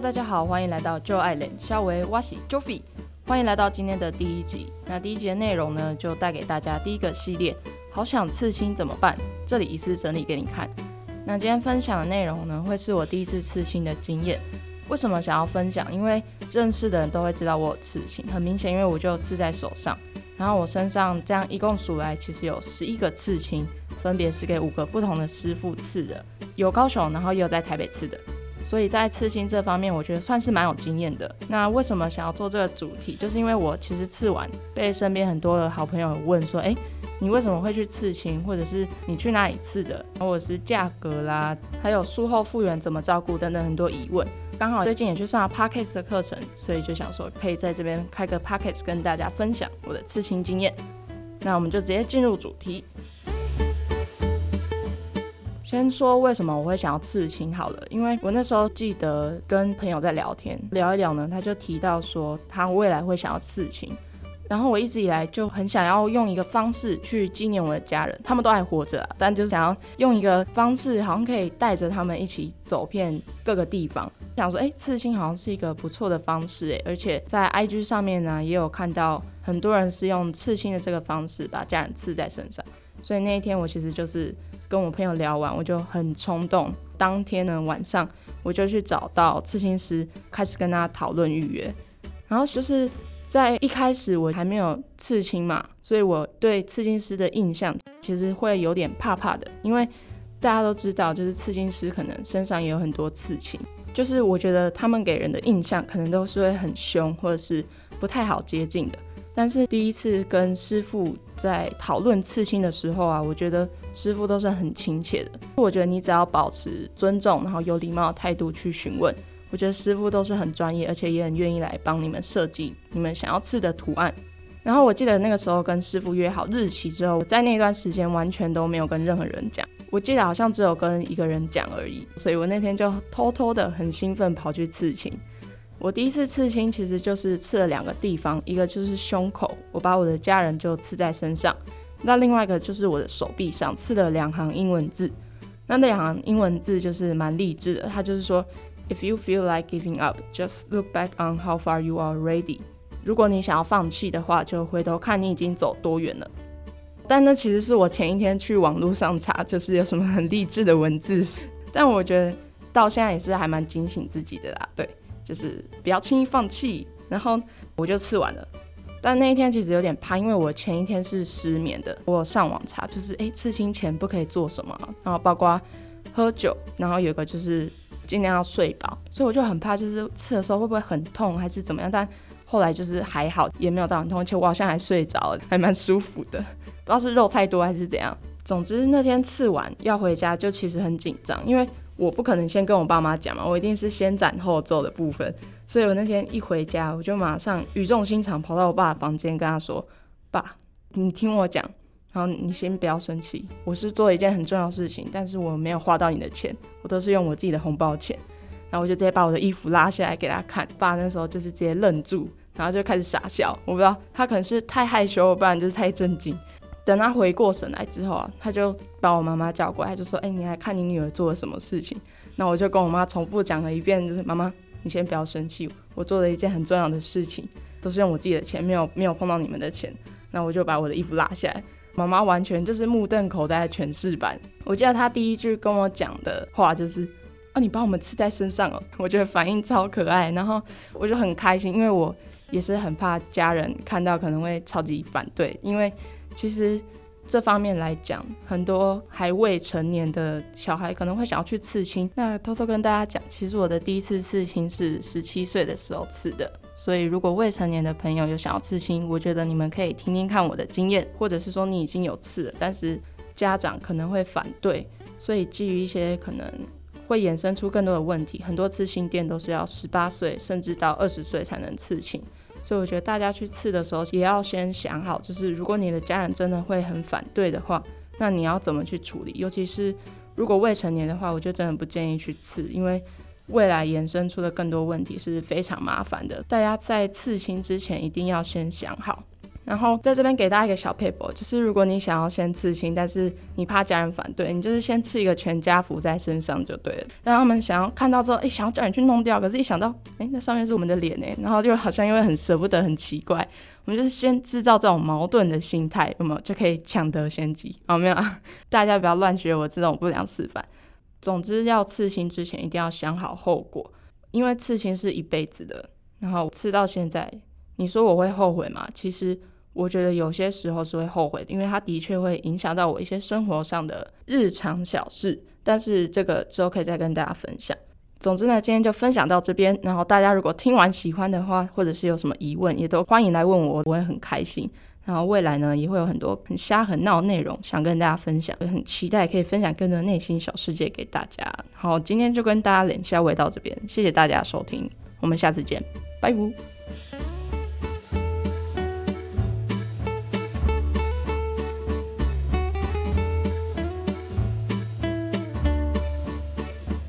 大家好，欢迎来到旧爱人肖维瓦西 Joffy，欢迎来到今天的第一集。那第一集的内容呢，就带给大家第一个系列，好想刺青怎么办？这里一次整理给你看。那今天分享的内容呢，会是我第一次刺青的经验。为什么想要分享？因为认识的人都会知道我有刺青，很明显，因为我就刺在手上。然后我身上这样一共数来，其实有十一个刺青，分别是给五个不同的师傅刺的，有高雄，然后也有在台北刺的。所以在刺青这方面，我觉得算是蛮有经验的。那为什么想要做这个主题？就是因为我其实刺完，被身边很多的好朋友问说，哎。你为什么会去刺青，或者是你去哪里刺的，或者是价格啦，还有术后复原怎么照顾等等很多疑问。刚好最近也去上了 Parkes 的课程，所以就想说可以在这边开个 Parkes 跟大家分享我的刺青经验。那我们就直接进入主题。先说为什么我会想要刺青好了，因为我那时候记得跟朋友在聊天，聊一聊呢，他就提到说他未来会想要刺青。然后我一直以来就很想要用一个方式去纪念我的家人，他们都还活着啊，但就想要用一个方式，好像可以带着他们一起走遍各个地方。想说，哎，刺青好像是一个不错的方式，哎，而且在 IG 上面呢，也有看到很多人是用刺青的这个方式把家人刺在身上。所以那一天我其实就是跟我朋友聊完，我就很冲动，当天呢晚上我就去找到刺青师，开始跟他讨论预约，然后就是。在一开始我还没有刺青嘛，所以我对刺青师的印象其实会有点怕怕的，因为大家都知道，就是刺青师可能身上也有很多刺青，就是我觉得他们给人的印象可能都是会很凶或者是不太好接近的。但是第一次跟师傅在讨论刺青的时候啊，我觉得师傅都是很亲切的。我觉得你只要保持尊重，然后有礼貌的态度去询问。我觉得师傅都是很专业，而且也很愿意来帮你们设计你们想要刺的图案。然后我记得那个时候跟师傅约好日期之后，在那段时间完全都没有跟任何人讲。我记得好像只有跟一个人讲而已，所以我那天就偷偷的很兴奋跑去刺青。我第一次刺青其实就是刺了两个地方，一个就是胸口，我把我的家人就刺在身上；那另外一个就是我的手臂上刺了两行英文字。那那两行英文字就是蛮励志的，它就是说。If you feel like giving up, just look back on how far you are ready 如果你想要放弃的话，就回头看你已经走多远了。但那其实是我前一天去网络上查，就是有什么很励志的文字。但我觉得到现在也是还蛮警醒自己的啦。对，就是不要轻易放弃。然后我就吃完了。但那一天其实有点怕，因为我前一天是失眠的。我上网查，就是诶，刺青前不可以做什么，然后包括喝酒，然后有个就是。尽量要睡饱，所以我就很怕，就是刺的时候会不会很痛，还是怎么样？但后来就是还好，也没有到很痛，而且我好像还睡着了，还蛮舒服的。不知道是肉太多还是怎样。总之那天刺完要回家，就其实很紧张，因为我不可能先跟我爸妈讲嘛，我一定是先斩后奏的部分。所以我那天一回家，我就马上语重心长跑到我爸的房间，跟他说：“爸，你听我讲。”然后你先不要生气，我是做了一件很重要的事情，但是我没有花到你的钱，我都是用我自己的红包钱。然后我就直接把我的衣服拉下来给他看，爸那时候就是直接愣住，然后就开始傻笑。我不知道他可能是太害羞，不然就是太震惊。等他回过神来之后啊，他就把我妈妈叫过来，就说：“哎，你来看你女儿做了什么事情？”那我就跟我妈重复讲了一遍，就是妈妈，你先不要生气，我做了一件很重要的事情，都是用我自己的钱，没有没有碰到你们的钱。那我就把我的衣服拉下来。妈妈完全就是目瞪口呆的诠释版。我记得她第一句跟我讲的话就是：“啊，你把我们刺在身上了。”我觉得反应超可爱，然后我就很开心，因为我也是很怕家人看到可能会超级反对，因为其实这方面来讲，很多还未成年的小孩可能会想要去刺青。那偷偷跟大家讲，其实我的第一次刺青是十七岁的时候刺的。所以，如果未成年的朋友有想要刺青，我觉得你们可以听听看我的经验，或者是说你已经有刺了，但是家长可能会反对，所以基于一些可能会衍生出更多的问题，很多刺青店都是要十八岁甚至到二十岁才能刺青，所以我觉得大家去刺的时候也要先想好，就是如果你的家人真的会很反对的话，那你要怎么去处理？尤其是如果未成年的话，我就真的不建议去刺，因为。未来延伸出的更多问题是非常麻烦的，大家在刺青之前一定要先想好。然后在这边给大家一个小 paper，就是如果你想要先刺青，但是你怕家人反对，你就是先刺一个全家福在身上就对了。让他们想要看到之后，哎，想要叫你去弄掉，可是一想到，哎，那上面是我们的脸哎，然后就好像因为很舍不得，很奇怪。我们就是先制造这种矛盾的心态，有没有就可以抢得先机？好，没有？大家不要乱学我这种不良示范。总之，要刺青之前一定要想好后果，因为刺青是一辈子的。然后刺到现在，你说我会后悔吗？其实。我觉得有些时候是会后悔的，因为它的确会影响到我一些生活上的日常小事。但是这个之后可以再跟大家分享。总之呢，今天就分享到这边。然后大家如果听完喜欢的话，或者是有什么疑问，也都欢迎来问我，我会很开心。然后未来呢，也会有很多很瞎很闹的内容想跟大家分享，也很期待可以分享更多内心小世界给大家。好，今天就跟大家连下尾到这边，谢谢大家收听，我们下次见，拜拜。